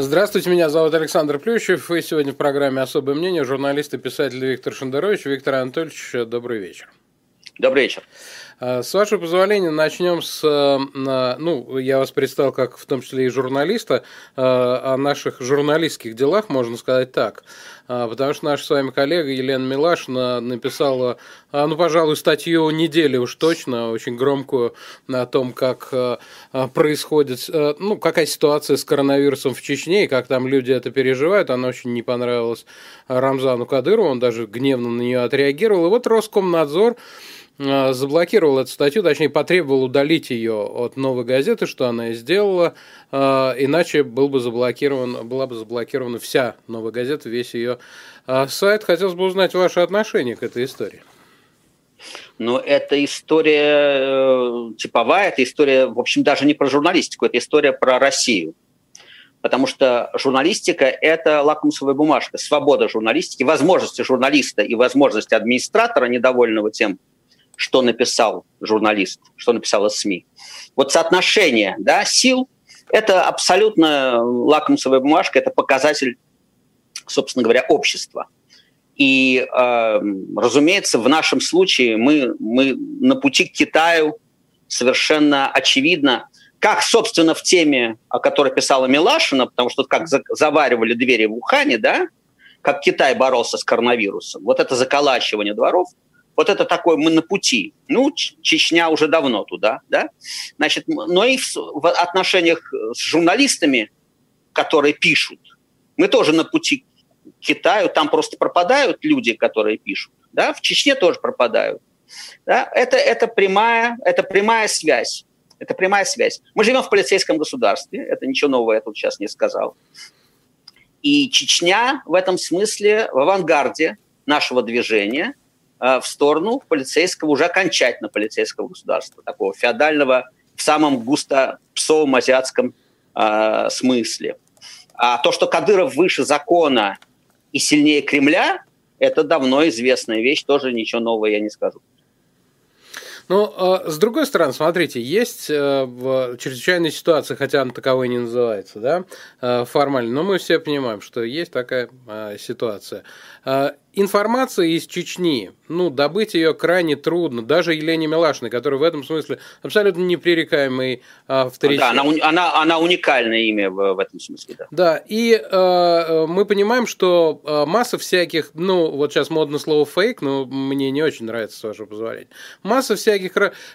Здравствуйте, меня зовут Александр Плющев. И сегодня в программе «Особое мнение» журналист и писатель Виктор Шендерович. Виктор Анатольевич, добрый вечер. Добрый вечер. А, с вашего позволения начнем с, э, ну, я вас представил как в том числе и журналиста, э, о наших журналистских делах, можно сказать так. Потому что наша с вами коллега Елена Милашина написала, ну, пожалуй, статью недели уж точно, очень громкую о том, как э, происходит, ну, какая ситуация с коронавирусом в Чечне, и как там люди это переживают. Она очень не понравилась Рамзану Кадырову, он даже гневно на нее отреагировал. И вот Роскомнадзор Э, заблокировал эту статью, точнее потребовал удалить ее от новой газеты, что она и сделала, э, иначе был бы заблокирован, была бы заблокирована вся новая газета, весь ее э, сайт. Хотелось бы узнать ваше отношение к этой истории. Но эта история типовая, это история, в общем, даже не про журналистику, это история про Россию. Потому что журналистика – это лакмусовая бумажка, свобода журналистики, возможности журналиста и возможности администратора, недовольного тем, что написал журналист, что написала СМИ. Вот соотношение да, сил – это абсолютно лакмусовая бумажка, это показатель, собственно говоря, общества. И, э, разумеется, в нашем случае мы, мы на пути к Китаю совершенно очевидно, как, собственно, в теме, о которой писала Милашина, потому что как заваривали двери в Ухане, да, как Китай боролся с коронавирусом, вот это заколачивание дворов – вот это такое мы на пути. Ну, Чечня уже давно туда, да? Значит, но и в, в отношениях с журналистами, которые пишут, мы тоже на пути к Китаю, там просто пропадают люди, которые пишут, да? В Чечне тоже пропадают. Да? Это, это, прямая, это прямая связь. Это прямая связь. Мы живем в полицейском государстве, это ничего нового я тут сейчас не сказал. И Чечня в этом смысле в авангарде нашего движения – Э, в сторону полицейского, уже окончательно полицейского государства, такого феодального в самом густо псовом азиатском э, смысле. А то, что Кадыров выше закона и сильнее Кремля, это давно известная вещь, тоже ничего нового я не скажу. Ну, а, с другой стороны, смотрите, есть э, в чрезвычайной ситуации, хотя она таковой не называется, да, э, формально, но мы все понимаем, что есть такая ситуация. Информация из Чечни, ну, добыть ее крайне трудно, даже Елене Милашиной, которая в этом смысле абсолютно непререкаемый авторитет. Да, она, она, она уникальное имя в, в этом смысле, да. Да, и э, мы понимаем, что э, масса всяких, ну, вот сейчас модно слово фейк, но мне не очень нравится, с вашего позволения. Масса всяких,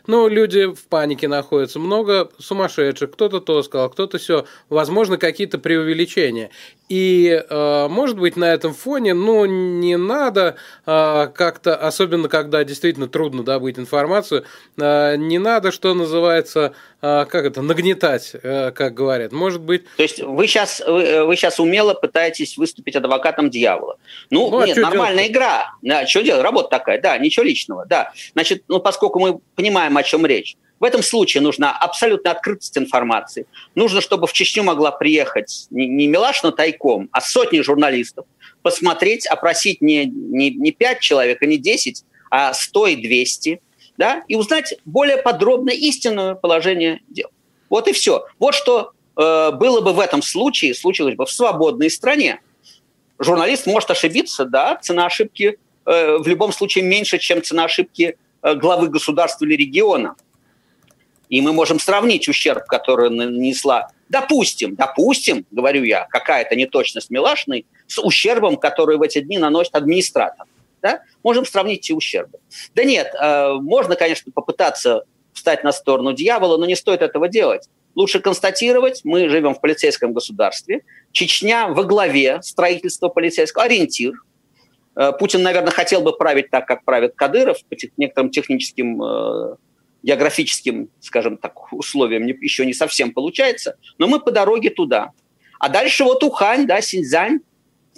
ну, люди в панике находятся, много сумасшедших, кто-то то сказал, кто-то все, возможно, какие-то преувеличения. И, э, может быть, на этом фоне, ну, не надо э, как-то, особенно когда действительно трудно добыть информацию, э, не надо, что называется, как это, нагнетать, как говорят. Может быть... То есть вы сейчас, вы, вы сейчас умело пытаетесь выступить адвокатом дьявола. Ну, ну а нет, нормальная делать? игра. Да, что делать? Работа такая, да, ничего личного, да. Значит, ну, поскольку мы понимаем, о чем речь, в этом случае нужна абсолютная открытость информации. Нужно, чтобы в Чечню могла приехать не, не Милашина тайком, а сотни журналистов, посмотреть, опросить не, не, не 5 человек, а не 10, а 100 и 200, да, и узнать более подробно истинное положение дел. Вот и все. Вот что э, было бы в этом случае, случилось бы в свободной стране. Журналист может ошибиться, да, цена ошибки э, в любом случае меньше, чем цена ошибки э, главы государства или региона. И мы можем сравнить ущерб, который нанесла, допустим, допустим, говорю я, какая-то неточность Милашиной, с ущербом, который в эти дни наносит администратор. Да? Можем сравнить эти ущербы. Да нет, э, можно, конечно, попытаться встать на сторону дьявола, но не стоит этого делать. Лучше констатировать, мы живем в полицейском государстве, Чечня во главе строительства полицейского, ориентир. Э, Путин, наверное, хотел бы править так, как правит Кадыров, по некоторым техническим э, географическим, скажем так, условиям еще не совсем получается, но мы по дороге туда. А дальше вот Ухань, да, Синьцзянь,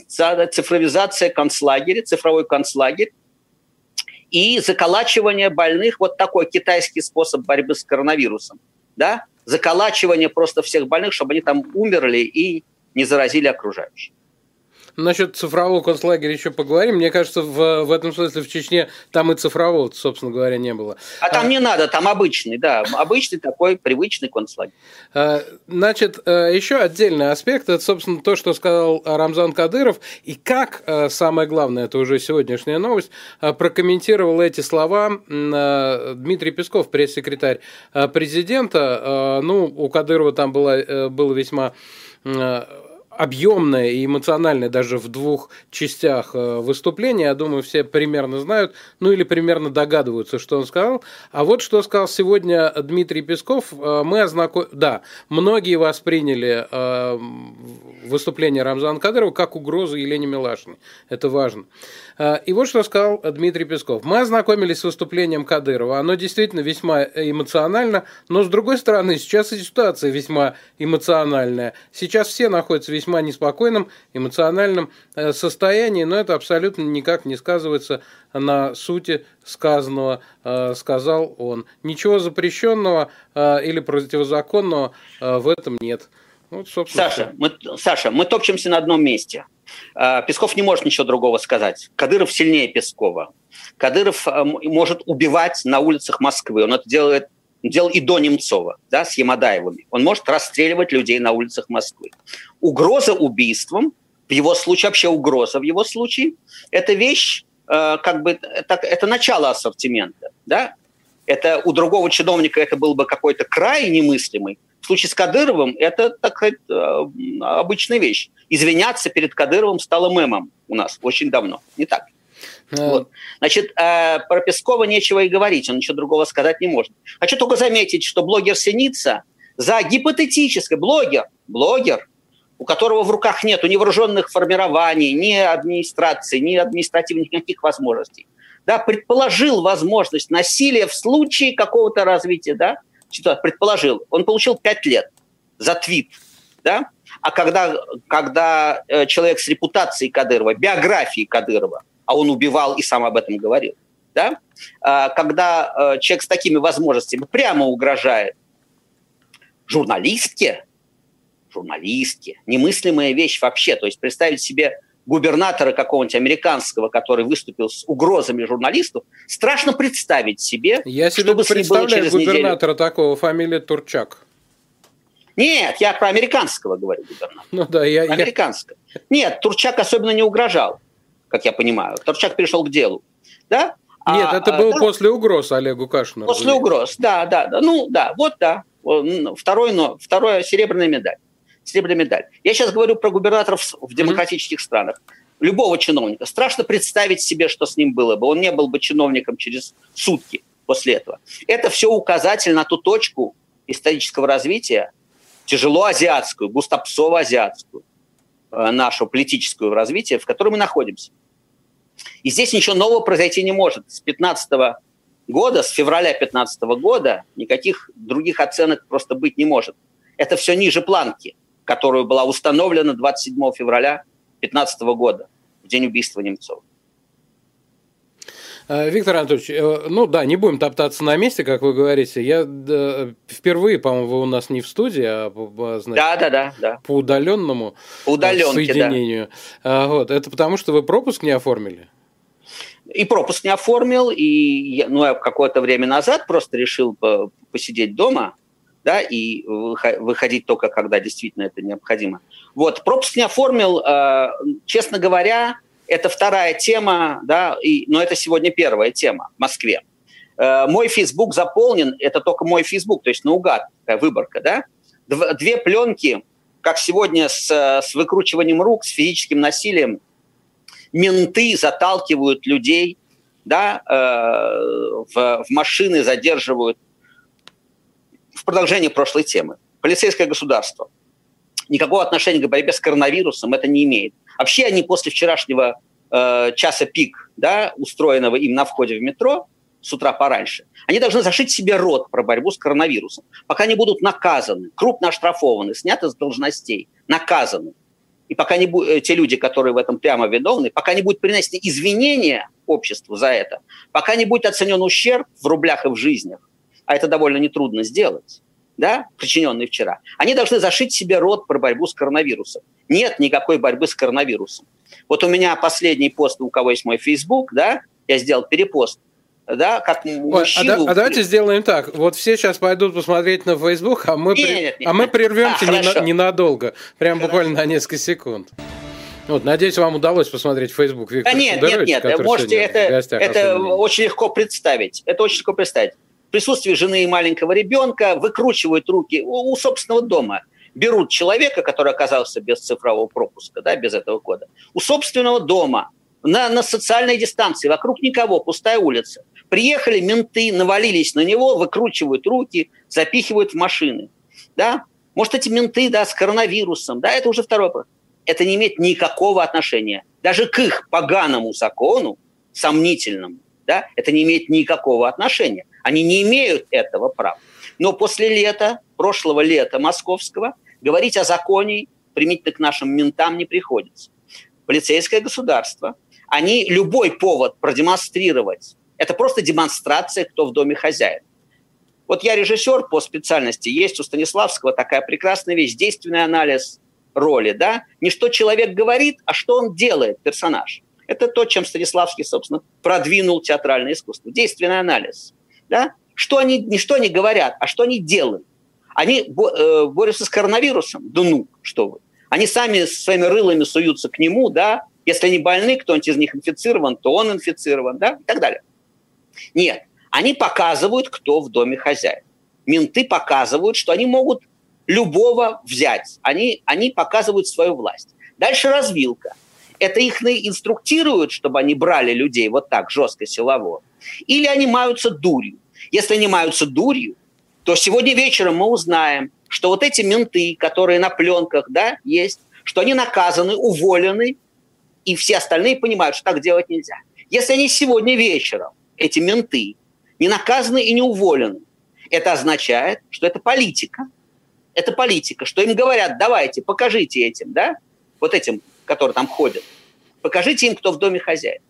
цифровизация концлагеря, цифровой концлагерь, и заколачивание больных, вот такой китайский способ борьбы с коронавирусом, да, заколачивание просто всех больных, чтобы они там умерли и не заразили окружающих. Насчет цифрового концлагеря еще поговорим. Мне кажется, в, в этом смысле в Чечне там и цифрового, собственно говоря, не было. А там а, не надо, там обычный, да, обычный такой привычный концлагерь. А, значит, э, еще отдельный аспект, это, собственно, то, что сказал Рамзан Кадыров, и как, э, самое главное, это уже сегодняшняя новость, э, прокомментировал эти слова Дмитрий Песков, пресс-секретарь президента. Ну, у Кадырова там было, было весьма объемное и эмоциональное даже в двух частях э, выступления. Я думаю, все примерно знают, ну или примерно догадываются, что он сказал. А вот что сказал сегодня Дмитрий Песков. Э, мы ознаком... Да, многие восприняли э, выступление Рамзана Кадырова как угрозу Елене Милашиной. Это важно. И вот что сказал Дмитрий Песков. Мы ознакомились с выступлением Кадырова. Оно действительно весьма эмоционально, но с другой стороны, сейчас и ситуация весьма эмоциональная. Сейчас все находятся в весьма неспокойном эмоциональном э, состоянии, но это абсолютно никак не сказывается на сути сказанного, э, сказал он. Ничего запрещенного э, или противозаконного в этом нет. Вот, Саша, мы, Саша, мы топчемся на одном месте. Песков не может ничего другого сказать. Кадыров сильнее Пескова. Кадыров может убивать на улицах Москвы. Он это делает делал и до Немцова, да, с Ямадаевыми. Он может расстреливать людей на улицах Москвы. Угроза убийством, в его случае, вообще угроза в его случае, это вещь, э, как бы, это, это начало ассортимента, да. Это у другого чиновника это был бы какой-то край немыслимый. В случае с Кадыровым это, так сказать, э, обычная вещь. Извиняться перед Кадыровым стало мемом у нас очень давно, не так? Вот. Значит, э, про Пескова нечего и говорить, он ничего другого сказать не может. Хочу только заметить, что блогер Синица за гипотетическое, блогер, блогер, у которого в руках нет ни вооруженных формирований, ни администрации, ни административных никаких возможностей, да, предположил возможность насилия в случае какого-то развития, да, предположил, он получил 5 лет за твит, да, а когда, когда э, человек с репутацией Кадырова, биографией Кадырова, а он убивал и сам об этом говорил, да? А, когда э, человек с такими возможностями прямо угрожает журналистке, журналистке, немыслимая вещь вообще, то есть представить себе губернатора какого-нибудь американского, который выступил с угрозами журналистов, страшно представить себе, Я себе чтобы представляю через губернатора неделю... такого, фамилия Турчак. Нет, я про американского говорю губернатора. Ну да, я... Американского. Я... Нет, Турчак особенно не угрожал как я понимаю. Торчак перешел к делу. Да? Нет, а, это было да, после угроз Олегу Кашину. После угроз, да, да, да. Ну, да, вот да. Второй, но, второе серебряная медаль. Серебряная медаль. Я сейчас говорю про губернаторов в демократических mm-hmm. странах. Любого чиновника. Страшно представить себе, что с ним было бы. Он не был бы чиновником через сутки после этого. Это все указатель на ту точку исторического развития, тяжело азиатскую, густопсово-азиатскую, э, нашу политическую развитие, в которой мы находимся. И здесь ничего нового произойти не может. С 15 года, с февраля 15 года никаких других оценок просто быть не может. Это все ниже планки, которую была установлена 27 февраля 15 года, в день убийства Немцова. Э, Виктор Анатольевич, э, ну да, не будем топтаться на месте, как вы говорите. Я да, впервые, по-моему, вы у нас не в студии, а значит, да, да, да, да. по удаленному по соединению. Да. Вот. Это потому, что вы пропуск не оформили? И пропуск не оформил, и я, ну, я какое-то время назад просто решил посидеть дома, да, и выходить только, когда действительно это необходимо. Вот, пропуск не оформил, э, честно говоря, это вторая тема, да, и, но это сегодня первая тема в Москве. Э, мой Facebook заполнен, это только мой Facebook, то есть наугад, такая выборка, да. Две пленки, как сегодня с, с выкручиванием рук, с физическим насилием, менты заталкивают людей, да, э, в, в машины задерживают. В продолжение прошлой темы. Полицейское государство. Никакого отношения к борьбе с коронавирусом это не имеет. Вообще они после вчерашнего э, часа пик, да, устроенного им на входе в метро, с утра пораньше, они должны зашить себе рот про борьбу с коронавирусом. Пока не будут наказаны, крупно оштрафованы, сняты с должностей, наказаны. И пока не будут, э, те люди, которые в этом прямо виновны, пока не будет принести извинения обществу за это, пока не будет оценен ущерб в рублях и в жизнях, а это довольно нетрудно сделать, да, причиненный вчера, они должны зашить себе рот про борьбу с коронавирусом. Нет никакой борьбы с коронавирусом. Вот у меня последний пост, у кого есть мой Facebook, да, я сделал перепост, да, как мужчину. А, да, а давайте сделаем так. Вот все сейчас пойдут посмотреть на Facebook, а мы, нет, при... нет, нет. А мы прервемся а, ненадолго, прям хорошо. буквально на несколько секунд. Вот, надеюсь, вам удалось посмотреть Facebook Виктора да нет, нет, нет, можете это, это очень легко представить. Это очень легко представить. Присутствии жены и маленького ребенка выкручивают руки у, у собственного дома. Берут человека, который оказался без цифрового пропуска, да, без этого кода, у собственного дома, на, на социальной дистанции, вокруг никого, пустая улица. Приехали менты, навалились на него, выкручивают руки, запихивают в машины. Да? Может, эти менты да, с коронавирусом, да, это уже второй вопрос это не имеет никакого отношения. Даже к их поганому закону, сомнительному, да, это не имеет никакого отношения. Они не имеют этого права. Но после лета, прошлого лета московского, говорить о законе применительно к нашим ментам не приходится. Полицейское государство, они любой повод продемонстрировать, это просто демонстрация, кто в доме хозяин. Вот я режиссер по специальности, есть у Станиславского такая прекрасная вещь, действенный анализ роли, да, не что человек говорит, а что он делает, персонаж. Это то, чем Станиславский, собственно, продвинул театральное искусство. Действенный анализ. Да? Что они, не что они говорят, а что они делают. Они э, борются с коронавирусом. Да ну, что вы. Они сами своими рылами суются к нему, да. Если они больны, кто-нибудь из них инфицирован, то он инфицирован, да, и так далее. Нет, они показывают, кто в доме хозяин. Менты показывают, что они могут любого взять. Они, они показывают свою власть. Дальше развилка. Это их инструктируют, чтобы они брали людей вот так жестко, силово. Или они маются дурью. Если они маются дурью, то сегодня вечером мы узнаем, что вот эти менты, которые на пленках да, есть, что они наказаны, уволены, и все остальные понимают, что так делать нельзя. Если они сегодня вечером, эти менты, не наказаны и не уволены, это означает, что это политика, это политика, что им говорят, давайте, покажите этим, да, вот этим, которые там ходят, покажите им, кто в доме хозяин.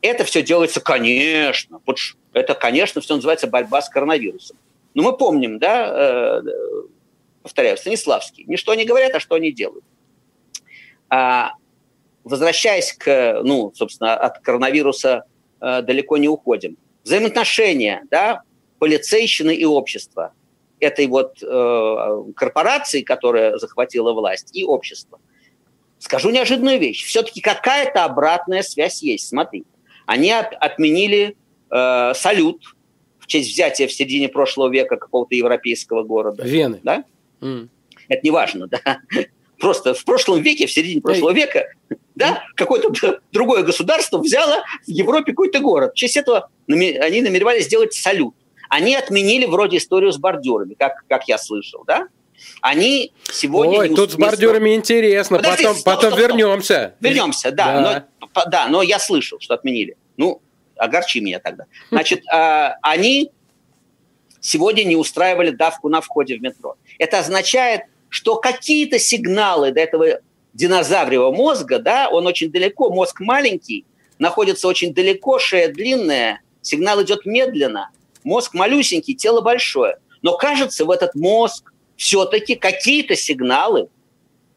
Это все делается, конечно, это, конечно, все называется борьба с коронавирусом. Но мы помним, да, э, повторяю, Станиславский, не что они говорят, а что они делают. А, возвращаясь к, ну, собственно, от коронавируса э, далеко не уходим. Взаимоотношения, да, полицейщины и общества – этой вот э, корпорации, которая захватила власть, и общества. Скажу неожиданную вещь. Все-таки какая-то обратная связь есть. Смотри, они от, отменили э, салют в честь взятия в середине прошлого века какого-то европейского города. Вены. Да? Mm. Это не важно, да. Просто в прошлом веке, в середине прошлого века, да, какое-то другое государство взяло в Европе какой-то город. В честь этого они намеревались сделать салют. Они отменили вроде историю с бордюрами, как, как я слышал, да? Они сегодня... Ой, тут с бордюрами интересно, Подожди, потом, стоп, потом стоп, вернемся. Вернемся, да, да. Но, да, но я слышал, что отменили. Ну, огорчи меня тогда. Значит, а, они сегодня не устраивали давку на входе в метро. Это означает, что какие-то сигналы до этого динозавревого мозга, да, он очень далеко, мозг маленький, находится очень далеко, шея длинная, сигнал идет медленно, Мозг малюсенький, тело большое. Но кажется, в этот мозг все-таки какие-то сигналы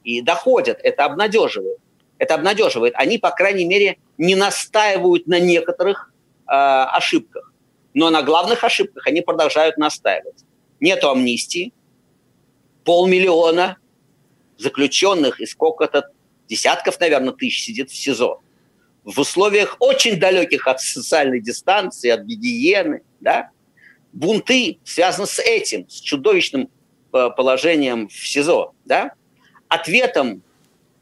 и доходят. Это обнадеживает. Это обнадеживает. Они, по крайней мере, не настаивают на некоторых э, ошибках. Но на главных ошибках они продолжают настаивать. Нету амнистии. Полмиллиона заключенных и сколько-то десятков, наверное, тысяч сидит в СИЗО. В условиях очень далеких от социальной дистанции, от гигиены, да, бунты связаны с этим, с чудовищным положением в СИЗО, да, ответом,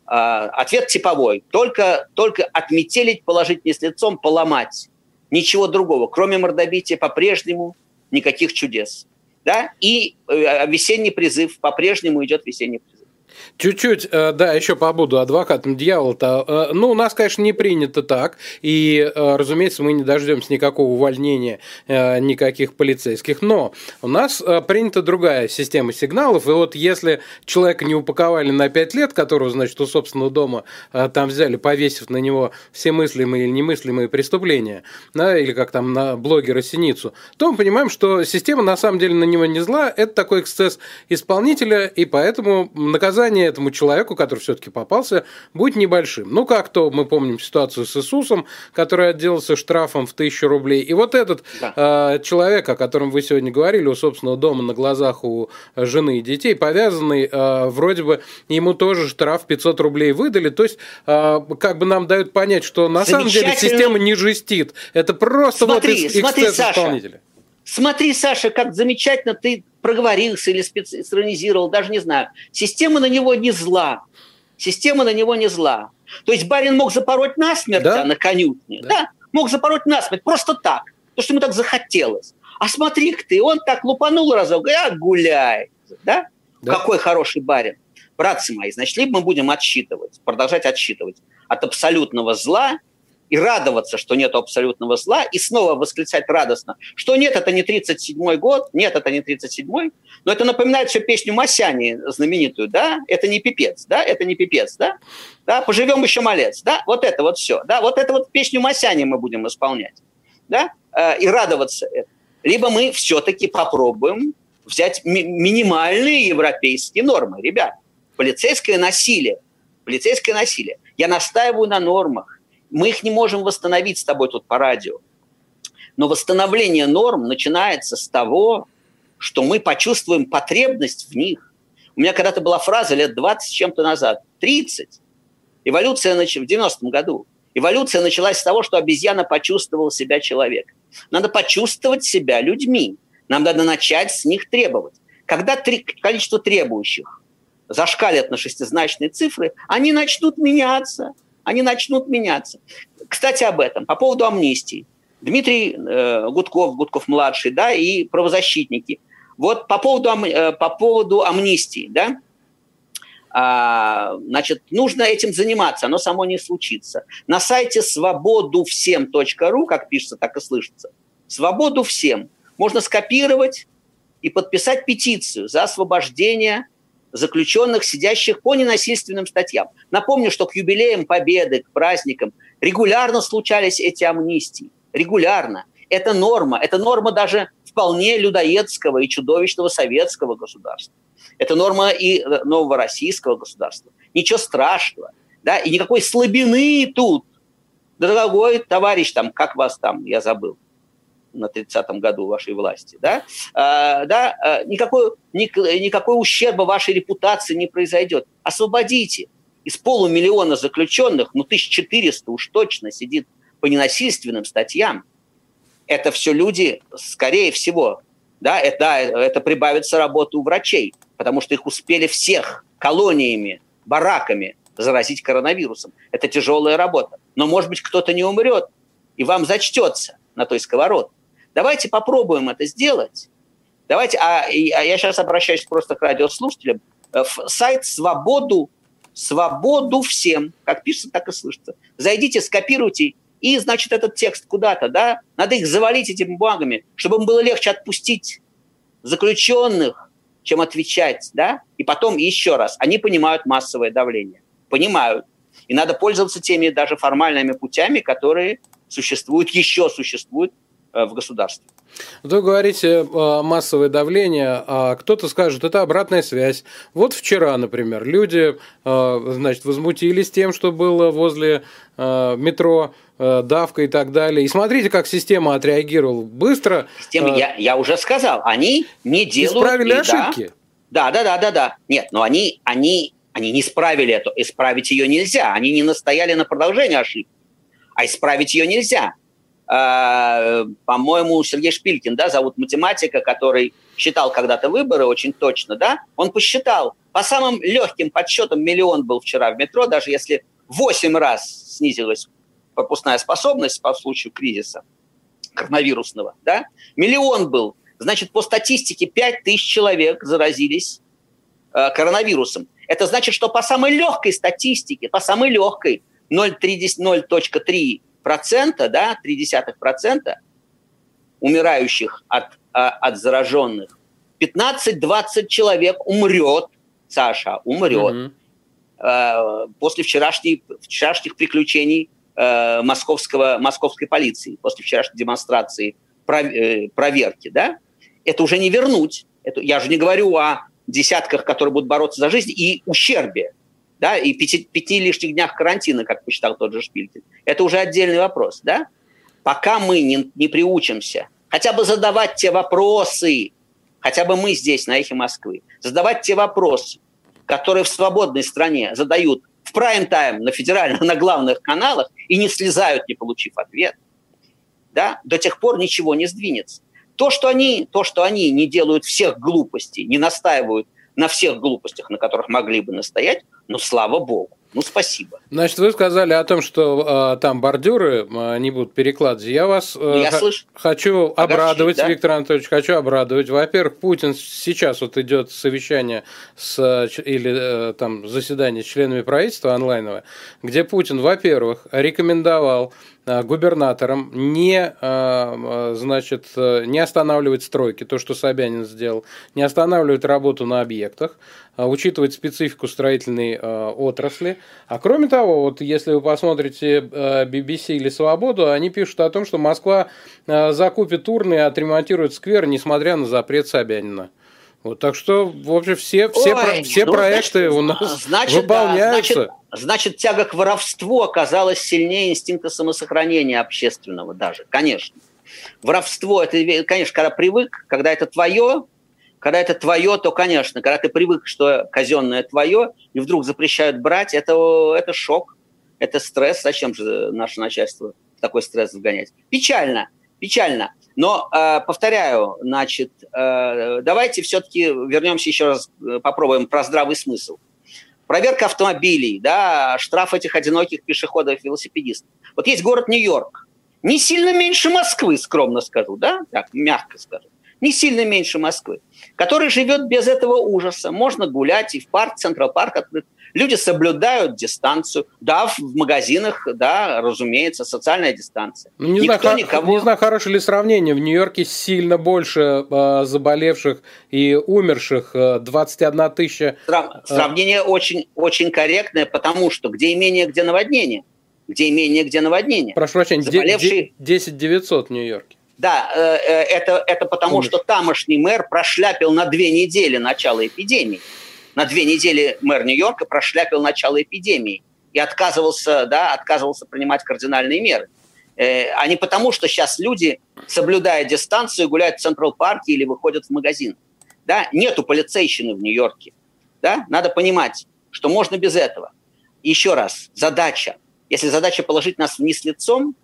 э, ответ типовой, только, только отметелить, положить не с лицом, поломать. Ничего другого, кроме мордобития по-прежнему никаких чудес. Да? И э, весенний призыв, по-прежнему идет весенний призыв. Чуть-чуть, э, да, еще побуду адвокатом дьявола-то. Э, ну, у нас, конечно, не принято так, и, э, разумеется, мы не дождемся никакого увольнения никаких полицейских, но у нас принята другая система сигналов, и вот если человека не упаковали на 5 лет, которого, значит, у собственного дома там взяли, повесив на него все мыслимые или немыслимые преступления, да, или как там на блогера Синицу, то мы понимаем, что система на самом деле на него не зла, это такой эксцесс исполнителя, и поэтому наказание наказание этому человеку, который все-таки попался, будет небольшим. Ну, как то мы помним ситуацию с Иисусом, который отделался штрафом в тысячу рублей. И вот этот да. э, человек, о котором вы сегодня говорили, у собственного дома на глазах у жены и детей, повязанный, э, вроде бы ему тоже штраф 500 рублей выдали. То есть, э, как бы нам дают понять, что на самом деле система не жестит. Это просто смотри, вот смотри, Саша, исполнителя. Смотри, Саша, как замечательно ты проговорился или специализировал, даже не знаю. Система на него не зла. Система на него не зла. То есть барин мог запороть насмерть да? на конюшне. Да. да, мог запороть насмерть просто так, потому что ему так захотелось. А смотри-ка ты, он так лупанул разок, а гуляй. Да? да? Какой хороший барин. Братцы мои, значит, либо мы будем отсчитывать, продолжать отсчитывать от абсолютного зла и радоваться, что нет абсолютного зла, и снова восклицать радостно, что нет, это не 37-й год, нет, это не 37-й, но это напоминает все песню Масяни знаменитую, да, это не пипец, да, это не пипец, да, да, поживем еще малец, да, вот это вот все, да, вот это вот песню Масяни мы будем исполнять, да, э, и радоваться этому. Либо мы все-таки попробуем взять ми- минимальные европейские нормы. Ребят, полицейское насилие, полицейское насилие. Я настаиваю на нормах мы их не можем восстановить с тобой тут по радио. Но восстановление норм начинается с того, что мы почувствуем потребность в них. У меня когда-то была фраза лет 20 с чем-то назад, 30. Эволюция нач... в 90-м году. Эволюция началась с того, что обезьяна почувствовала себя человек. Надо почувствовать себя людьми. Нам надо начать с них требовать. Когда три... количество требующих зашкалят на шестизначные цифры, они начнут меняться – они начнут меняться. Кстати, об этом, по поводу амнистии. Дмитрий э, Гудков, Гудков-младший, да, и правозащитники. Вот по поводу, э, по поводу амнистии, да, а, значит, нужно этим заниматься, оно само не случится. На сайте свободувсем.ру, как пишется, так и слышится, свободу всем можно скопировать и подписать петицию за освобождение заключенных, сидящих по ненасильственным статьям. Напомню, что к юбилеям Победы, к праздникам регулярно случались эти амнистии. Регулярно. Это норма. Это норма даже вполне людоедского и чудовищного советского государства. Это норма и э, нового российского государства. Ничего страшного. Да? И никакой слабины тут. Дорогой товарищ, там, как вас там, я забыл на 30-м году вашей власти, да, а, да а, никакой, ник, никакой ущерба вашей репутации не произойдет. Освободите. Из полумиллиона заключенных, ну, 1400 уж точно сидит по ненасильственным статьям. Это все люди, скорее всего, да, это, да, это прибавится работа у врачей, потому что их успели всех колониями, бараками заразить коронавирусом. Это тяжелая работа. Но, может быть, кто-то не умрет, и вам зачтется на той сковородке. Давайте попробуем это сделать. Давайте, а, а я сейчас обращаюсь просто к радиослушателям. Э, в сайт «Свободу», «Свободу всем», как пишется, так и слышится. Зайдите, скопируйте и, значит, этот текст куда-то, да, надо их завалить этими бумагами, чтобы им было легче отпустить заключенных, чем отвечать, да, и потом еще раз, они понимают массовое давление, понимают, и надо пользоваться теми даже формальными путями, которые существуют, еще существуют Э, в государстве. Вы говорите э, массовое давление, а кто-то скажет, это обратная связь. Вот вчера, например, люди э, значит, возмутились тем, что было возле метро, давка и так далее. И смотрите, как система отреагировала быстро. Система, я, я уже сказал, они не делают... Исправили и, ошибки. Да, да, да, да, да. Нет, но они, они, они не исправили это. Исправить ее нельзя. Они не настояли на продолжении ошибки. А исправить ее нельзя. А, по-моему, Сергей Шпилькин, да, зовут математика, который считал когда-то выборы очень точно, да, он посчитал, по самым легким подсчетам миллион был вчера в метро, даже если 8 раз снизилась пропускная способность по случаю кризиса коронавирусного, да, миллион был, значит, по статистике 5 тысяч человек заразились э, коронавирусом. Это значит, что по самой легкой статистике, по самой легкой 0,3%, да, 0,3% умирающих от, а, от зараженных, 15-20 человек умрет, Саша, умрет угу. после вчерашних, вчерашних приключений э, московского, московской полиции, после вчерашней демонстрации э, проверки, да, это уже не вернуть. Это, я же не говорю о десятках, которые будут бороться за жизнь, и ущербе, да, и пяти, пяти лишних днях карантина, как посчитал тот же Шпилькин. Это уже отдельный вопрос, да. Пока мы не, не приучимся хотя бы задавать те вопросы, хотя бы мы здесь, на эхе Москвы, задавать те вопросы, которые в свободной стране задают в прайм-тайм на федеральных, на главных каналах и не слезают, не получив ответ, да, до тех пор ничего не сдвинется. То, что они, то, что они не делают всех глупостей, не настаивают на всех глупостях, на которых могли бы настоять, ну, слава богу. Ну, спасибо. Значит, вы сказали о том, что э, там бордюры э, не будут перекладывать. Я вас э, Я х- хочу обрадовать, да? Виктор Анатольевич, хочу обрадовать. Во-первых, Путин сейчас вот идет совещание с, или э, там заседание с членами правительства онлайновое, где Путин, во-первых, рекомендовал Э, губернаторам не, э, значит, э, не останавливать стройки, то, что Собянин сделал, не останавливать работу на объектах, учитывать специфику строительной отрасли. А кроме того, вот если вы посмотрите BBC или «Свободу», они пишут о том, что Москва закупит урны и отремонтирует сквер, несмотря на запрет Собянина. Вот, так что, в общем, все, все, Ой, про, все ну, проекты значит, у нас значит, выполняются. Да, значит, значит, тяга к воровству оказалась сильнее инстинкта самосохранения общественного даже, конечно. Воровство, это, конечно, когда привык, когда это твое, когда это твое, то, конечно, когда ты привык, что казенное твое, и вдруг запрещают брать, это, это шок, это стресс. Зачем же наше начальство такой стресс загонять? Печально, печально. Но, э, повторяю, значит, э, давайте все-таки вернемся еще раз, э, попробуем про здравый смысл. Проверка автомобилей, да, штраф этих одиноких пешеходов, велосипедистов. Вот есть город Нью-Йорк, не сильно меньше Москвы, скромно скажу, да, так, мягко скажу, не сильно меньше Москвы, который живет без этого ужаса. Можно гулять и в парк, Централ Парк открыт. Люди соблюдают дистанцию. Да, в магазинах, да, разумеется, социальная дистанция. Ну, не, Никто знаю, никого... не знаю, хорошее ли сравнение. В Нью-Йорке сильно больше э, заболевших и умерших. 21 э, тысяча. Срав... Э... Сравнение очень, очень корректное, потому что где имение, где наводнение. Где имение, где наводнение. Прошу прощения, Заболевшие... 10 900 в Нью-Йорке. Да, э, э, это, это потому, Умер. что тамошний мэр прошляпил на две недели начало эпидемии на две недели мэр Нью-Йорка прошляпил начало эпидемии и отказывался, да, отказывался принимать кардинальные меры. Э, а не потому, что сейчас люди, соблюдая дистанцию, гуляют в Централ-парке или выходят в магазин. Да? Нету полицейщины в Нью-Йорке. Да? Надо понимать, что можно без этого. Еще раз, задача. Если задача положить нас вниз лицом,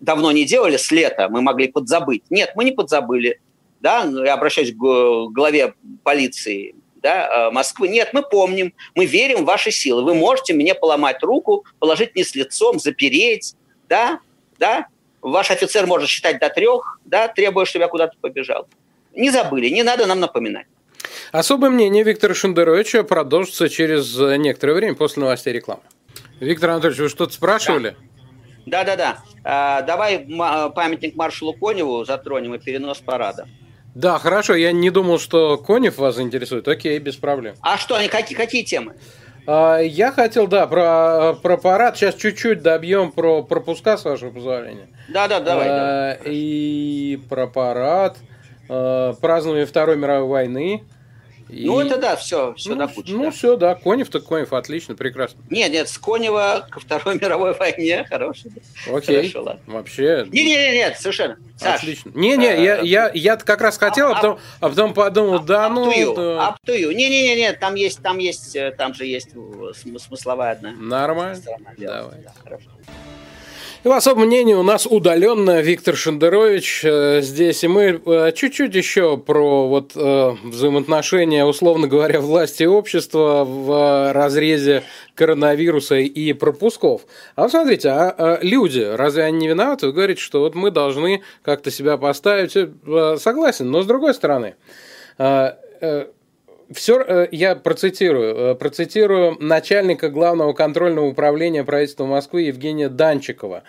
давно не делали с лета, мы могли подзабыть. Нет, мы не подзабыли. Да? Я обращаюсь к главе полиции да, э, Москвы. Нет, мы помним, мы верим в ваши силы. Вы можете мне поломать руку, положить не с лицом, запереть, да, да. Ваш офицер может считать до трех, да, требуя, чтобы я куда-то побежал. Не забыли, не надо нам напоминать. Особое мнение Виктора Шендеровича продолжится через некоторое время после новостей рекламы. Виктор Анатольевич, вы что-то спрашивали? Да, да, да. А, давай памятник маршалу Коневу затронем и перенос парада. Да, хорошо, я не думал, что Конев вас интересует. Окей, без проблем. А что, какие, какие темы? А, я хотел, да, про, про парад. Сейчас чуть-чуть добьем про пропуска, с вашего позволения. Да, да, давай. А, давай. И про парад, а, празднование Второй мировой войны. И... Ну, это да, все, все ну, допустим. Ну, да. все, да, Конев так Конев, отлично, прекрасно. Нет, нет, с Конева ко Второй мировой войне, хороший. Окей, Хорошо, ладно. вообще. Не, не, не, нет, совершенно. Саш, отлично. Не, не, я, а, я, я как раз хотел, а, а, потом, а потом подумал, а, да, ну. Да. Up to you. Не, не, не, не, там есть, там есть, э, там же есть смысловая одна. Нормально. Давай. Да, хорошо. И в особом мнении у нас удаленно Виктор Шендерович э, здесь. И мы э, чуть-чуть еще про вот э, взаимоотношения, условно говоря, власти и общества в разрезе коронавируса и пропусков. А вот смотрите, а, а люди, разве они не виноваты? Вы говорите, что вот мы должны как-то себя поставить. Согласен, но с другой стороны, все, я процитирую, процитирую начальника главного контрольного управления правительства Москвы Евгения Данчикова.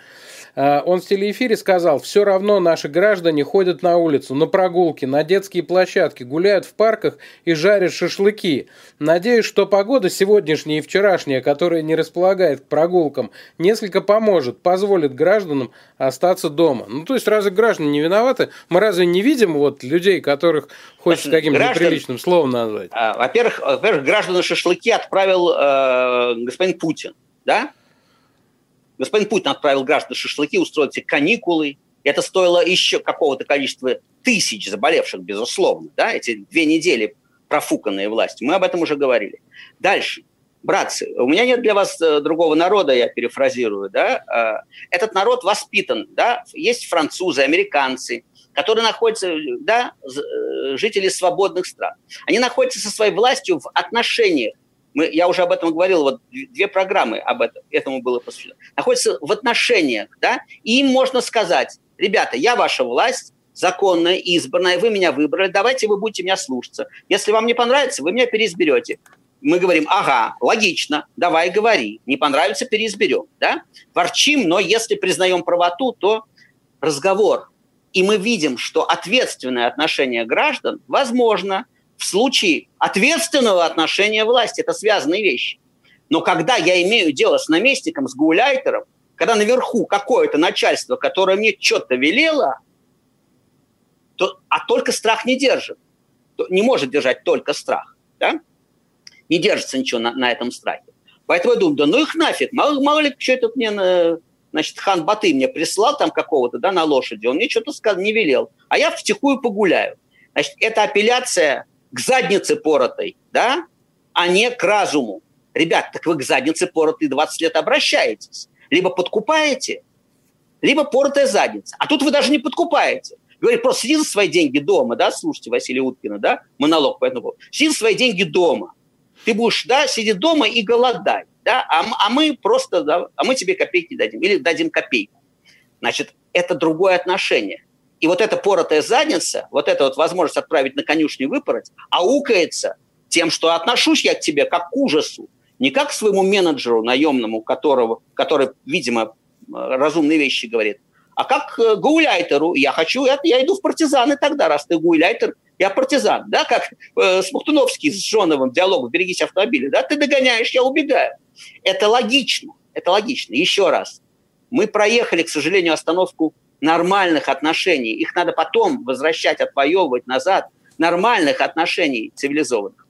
А, он в телеэфире сказал, все равно наши граждане ходят на улицу, на прогулки, на детские площадки, гуляют в парках и жарят шашлыки. Надеюсь, что погода сегодняшняя и вчерашняя, которая не располагает к прогулкам, несколько поможет, позволит гражданам остаться дома. Ну, то есть, разве граждане не виноваты? Мы разве не видим вот людей, которых хочется каким-то Граждан... неприличным словом назвать? А, во-первых, во-первых, граждан шашлыки отправил э, господин Путин, да? Господин Путин отправил граждан шашлыки, устроить себе каникулы. Это стоило еще какого-то количества тысяч заболевших, безусловно. Да? Эти две недели профуканные властью. Мы об этом уже говорили. Дальше. Братцы, у меня нет для вас э, другого народа, я перефразирую, да, э, этот народ воспитан, да, есть французы, американцы, которые находятся, да, э, жители свободных стран. Они находятся со своей властью в отношениях мы, я уже об этом говорил, вот две программы об этом, этому было посвящено, находятся в отношениях, да, и им можно сказать, ребята, я ваша власть, законная, избранная, вы меня выбрали, давайте вы будете меня слушаться. Если вам не понравится, вы меня переизберете. Мы говорим, ага, логично, давай говори. Не понравится, переизберем. Да? Ворчим, но если признаем правоту, то разговор. И мы видим, что ответственное отношение граждан возможно в случае ответственного отношения власти. Это связанные вещи. Но когда я имею дело с наместником, с гауляйтером, когда наверху какое-то начальство, которое мне что-то велело, то, а только страх не держит. Не может держать только страх. Да? Не держится ничего на, на этом страхе. Поэтому я думаю, да ну их нафиг, мало, мало ли, что этот мне, значит, хан Баты мне прислал там какого-то, да, на лошади, он мне что-то сказал, не велел, а я втихую погуляю. Значит, это апелляция к заднице поротой, да, а не к разуму. Ребят, так вы к заднице поротой 20 лет обращаетесь. Либо подкупаете, либо поротая задница. А тут вы даже не подкупаете. Говорит, просто сиди за свои деньги дома, да, слушайте Василия Уткина, да, монолог по этому поводу. Сиди за свои деньги дома. Ты будешь, да, сидеть дома и голодай, да, а, а мы просто, да, а мы тебе копейки дадим, или дадим копейку. Значит, это другое отношение. И вот эта поротая задница, вот эта вот возможность отправить на конюшню и выпороть, аукается тем, что отношусь я к тебе как к ужасу, не как к своему менеджеру наемному, которого, который, видимо, разумные вещи говорит, а как к гауляйтеру. Я хочу, я, я иду в партизаны тогда, раз ты гауляйтер, я партизан, да, как э, Смухтуновский с Жоновым диалог «Берегись автомобиля», да, ты догоняешь, я убегаю. Это логично, это логично. Еще раз, мы проехали, к сожалению, остановку нормальных отношений. Их надо потом возвращать, отвоевывать назад. Нормальных отношений цивилизованных.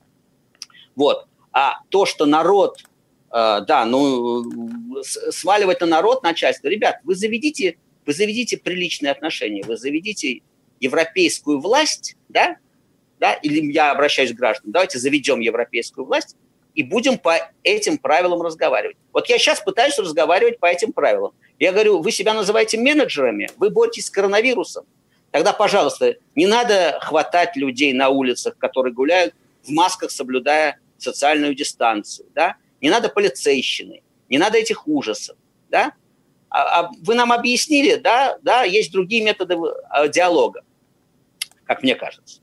Вот. А то, что народ, э, да, ну, сваливать на народ начальство, ребят, вы заведите, вы заведите приличные отношения, вы заведите европейскую власть, да, да, или я обращаюсь к гражданам, давайте заведем европейскую власть, и будем по этим правилам разговаривать. Вот я сейчас пытаюсь разговаривать по этим правилам. Я говорю, вы себя называете менеджерами, вы боретесь с коронавирусом. Тогда, пожалуйста, не надо хватать людей на улицах, которые гуляют в масках, соблюдая социальную дистанцию. Да? Не надо полицейщины, не надо этих ужасов. Да? А, а вы нам объяснили, да, да, есть другие методы э, диалога, как мне кажется.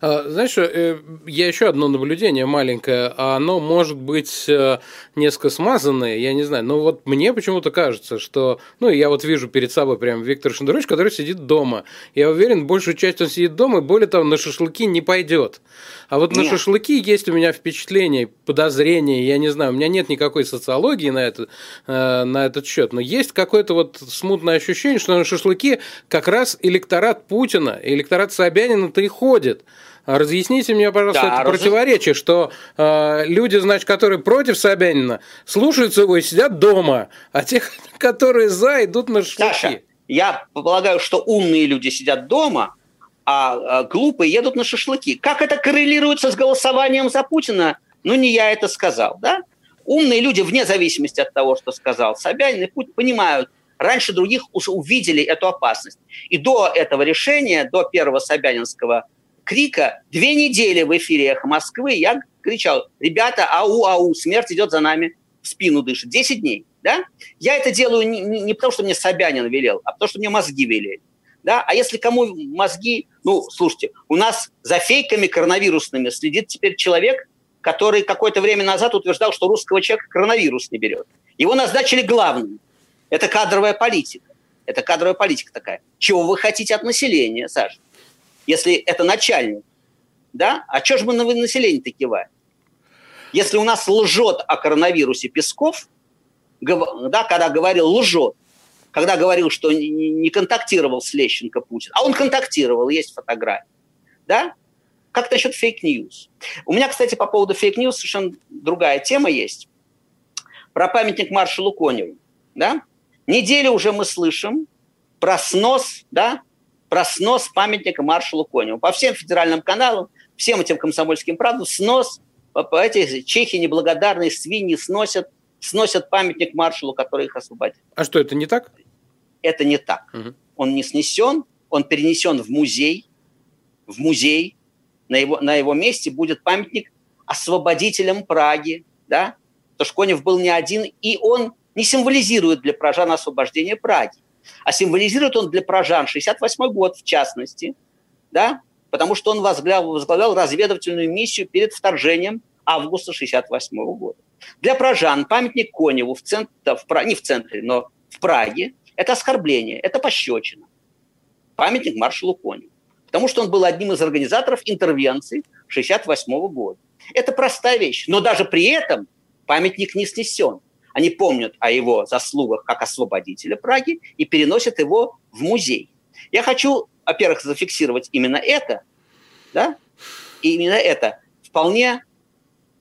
А, знаешь, э, я еще одно наблюдение маленькое, а оно может быть э, несколько смазанное, я не знаю, но вот мне почему-то кажется, что, ну, я вот вижу перед собой прям Виктор Шендерович, который сидит дома. Я уверен, большую часть он сидит дома, и более того, на шашлыки не пойдет. А вот нет. на шашлыки есть у меня впечатление, подозрение, я не знаю, у меня нет никакой социологии на, это, э, на этот счет, но есть какое-то вот смутное ощущение, что на шашлыки как раз электорат Путина, электорат Собянина-то и ходит. Разъясните мне, пожалуйста, да, это раз... противоречие, что э, люди, значит, которые против Собянина, слушаются его и сидят дома, а те, которые за, идут на шашлыки. Саша, я полагаю, что умные люди сидят дома, а, а глупые едут на шашлыки. Как это коррелируется с голосованием за Путина? Ну, не я это сказал, да? Умные люди, вне зависимости от того, что сказал Собянин и Путин, понимают, раньше других уже увидели эту опасность. И до этого решения, до первого Собянинского крика, две недели в эфире «Эхо Москвы» я кричал, ребята, ау, ау, смерть идет за нами, в спину дышит. Десять дней, да? Я это делаю не, не, потому, что мне Собянин велел, а потому, что мне мозги велели. Да? А если кому мозги... Ну, слушайте, у нас за фейками коронавирусными следит теперь человек, который какое-то время назад утверждал, что русского человека коронавирус не берет. Его назначили главным. Это кадровая политика. Это кадровая политика такая. Чего вы хотите от населения, Саша? Если это начальник, да? А что же мы на население-то киваем? Если у нас лжет о коронавирусе Песков, да, когда говорил лжет, когда говорил, что не контактировал с Лещенко Путин, а он контактировал, есть фотография, да? Как насчет fake news? У меня, кстати, по поводу fake news совершенно другая тема есть. Про памятник маршалу Коневу, да? Неделю уже мы слышим про снос, да, про снос памятника маршалу Коневу. По всем федеральным каналам, всем этим комсомольским правдам снос, эти чехи неблагодарные свиньи сносят, сносят памятник маршалу, который их освободил. А что, это не так? Это не так. Угу. Он не снесен, он перенесен в музей, в музей. На его, на его месте будет памятник освободителям Праги, да, потому что Конев был не один, и он не символизирует для пражан освобождение Праги, а символизирует он для пражан 68 год в частности, да, потому что он возглавлял, возглавлял разведывательную миссию перед вторжением августа 68 года. Для пражан памятник Коневу в центре, в, не в центре, но в Праге – это оскорбление, это пощечина. Памятник маршалу Коневу. Потому что он был одним из организаторов интервенции 68 года. Это простая вещь. Но даже при этом памятник не снесен. Они помнят о его заслугах как освободителя Праги и переносят его в музей. Я хочу, во-первых, зафиксировать именно это, да, и именно это вполне,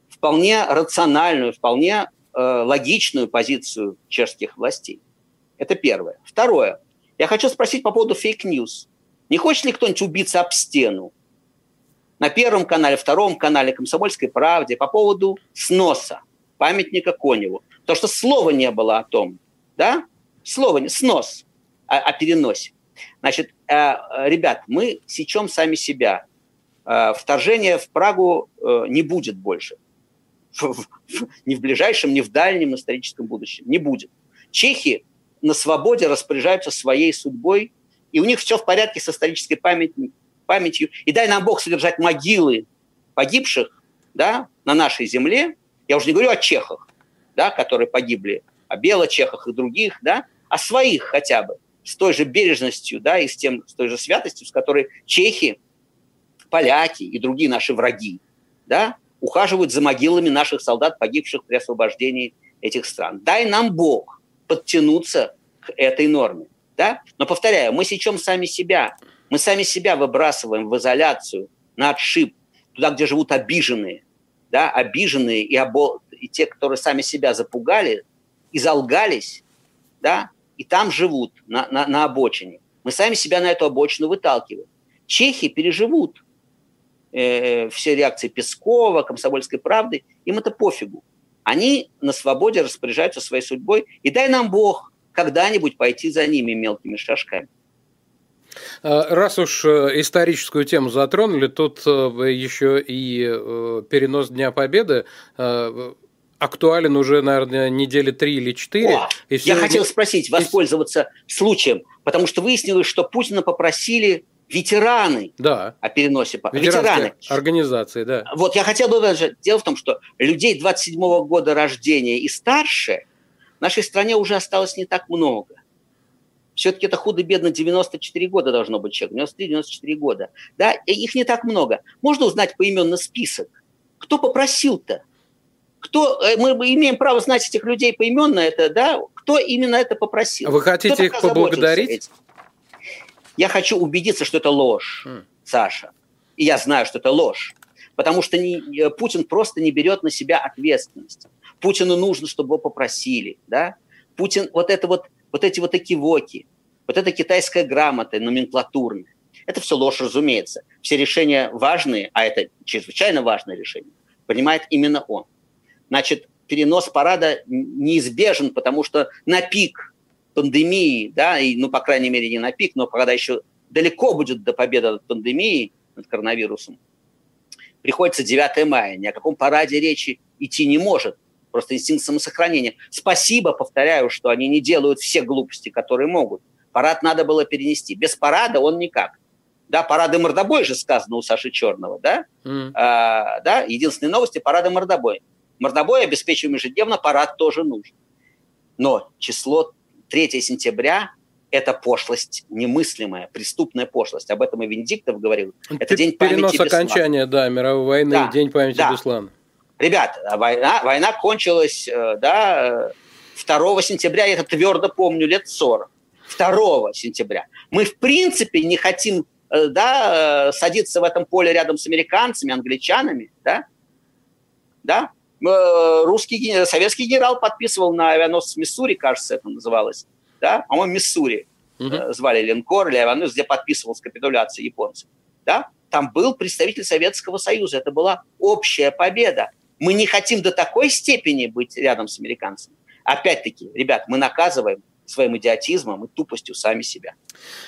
вполне рациональную, вполне э, логичную позицию чешских властей. Это первое. Второе. Я хочу спросить по поводу fake news. Не хочет ли кто-нибудь убиться об стену на Первом канале, Втором канале «Комсомольской правде» по поводу сноса памятника Коневу? То, что слова не было о том, да? Слова не, снос о, о переносе. Значит, э, ребят, мы сечем сами себя. Э, вторжения в Прагу э, не будет больше. Ни в ближайшем, ни в дальнем историческом будущем. Не будет. Чехи на свободе распоряжаются своей судьбой, и у них все в порядке с исторической памятью. памятью. И дай нам Бог содержать могилы погибших да, на нашей земле. Я уже не говорю о чехах, да, которые погибли, о белочехах и других, да, о своих хотя бы, с той же бережностью, да, и с, тем, с той же святостью, с которой чехи, поляки и другие наши враги, да, ухаживают за могилами наших солдат, погибших при освобождении этих стран. Дай нам Бог подтянуться к этой норме. Да? Но повторяю, мы сечем сами себя. Мы сами себя выбрасываем в изоляцию, на отшиб, туда, где живут обиженные, да, обиженные и, обо и те, которые сами себя запугали и залгались, да, и там живут на, на, на обочине. Мы сами себя на эту обочину выталкиваем. Чехи переживут э, все реакции Пескова, Комсомольской правды, им это пофигу. Они на свободе распоряжаются своей судьбой, и дай нам Бог когда-нибудь пойти за ними мелкими шажками. А, раз уж э, историческую тему затронули, тут э, еще и э, перенос Дня Победы актуален уже, наверное, недели три или четыре. О, и все... Я хотел спросить, воспользоваться и... случаем, потому что выяснилось, что Путина попросили ветераны да. о переносе. Ветераны. Организации, да. Вот я хотел бы даже... Дело в том, что людей 27 -го года рождения и старше в нашей стране уже осталось не так много. Все-таки это худо-бедно 94 года должно быть человек, 93-94 года. Да, их не так много. Можно узнать поименно список? Кто попросил-то? кто, э, мы имеем право знать этих людей поименно, это, да, кто именно это попросил. А вы хотите их поблагодарить? Я хочу убедиться, что это ложь, mm. Саша. И я знаю, что это ложь. Потому что не, Путин просто не берет на себя ответственность. Путину нужно, чтобы его попросили. Да? Путин, вот, это вот, вот эти вот экивоки, вот эта китайская грамота номенклатурная, это все ложь, разумеется. Все решения важные, а это чрезвычайно важное решение, принимает именно он значит, перенос парада неизбежен, потому что на пик пандемии, да, и, ну, по крайней мере, не на пик, но когда еще далеко будет до победы над пандемией, над коронавирусом, приходится 9 мая. Ни о каком параде речи идти не может. Просто инстинкт самосохранения. Спасибо, повторяю, что они не делают все глупости, которые могут. Парад надо было перенести. Без парада он никак. Да, парады мордобой же сказано у Саши Черного, да? Mm. А, да, единственные новости – парады мордобой. Мордобой обеспечиваем ежедневно, парад тоже нужен. Но число 3 сентября – это пошлость немыслимая, преступная пошлость. Об этом и Венедиктов говорил. Это день памяти Перенос Беслана. окончания, да, мировой войны, да, день памяти да. Беслана. Ребят, война, война кончилась, э, да, 2 сентября, я это твердо помню, лет 40. 2 сентября. Мы, в принципе, не хотим э, да, э, садиться в этом поле рядом с американцами, англичанами, да, да, э, русский, советский генерал подписывал на авианосце Миссури, кажется, это называлось, да, по-моему, Миссури угу. звали линкор или авианосец, где подписывал с капитуляцией японцев, да, там был представитель Советского Союза, это была общая победа. Мы не хотим до такой степени быть рядом с американцами. Опять-таки, ребят, мы наказываем своим идиотизмом и тупостью сами себя.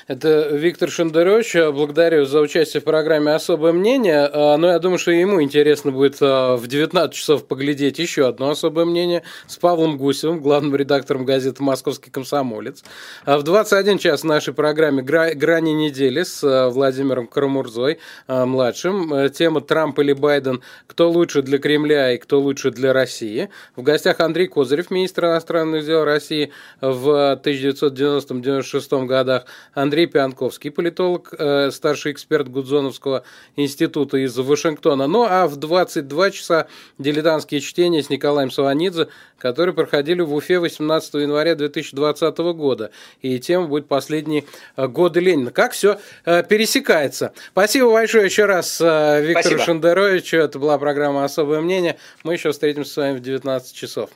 Это Виктор Шендерович. Благодарю за участие в программе «Особое мнение». А, но я думаю, что ему интересно будет а, в 19 часов поглядеть еще одно особое мнение с Павлом Гусевым, главным редактором газеты «Московский комсомолец». А в 21 час в нашей программе «Грани недели» с Владимиром Карамурзой, младшим. Тема «Трамп или Байден. Кто лучше для Кремля и кто лучше для России?». В гостях Андрей Козырев, министр иностранных дел России, в 1990-96 годах Андрей Пианковский, политолог, э, старший эксперт Гудзоновского института из Вашингтона. Ну а в 22 часа дилетантские чтения с Николаем Саванидзе, которые проходили в Уфе 18 января 2020 года. И тема будет «Последние э, годы Ленина». Как все э, пересекается. Спасибо большое еще раз Виктору Спасибо. Шендеровичу. Это была программа «Особое мнение». Мы еще встретимся с вами в 19 часов.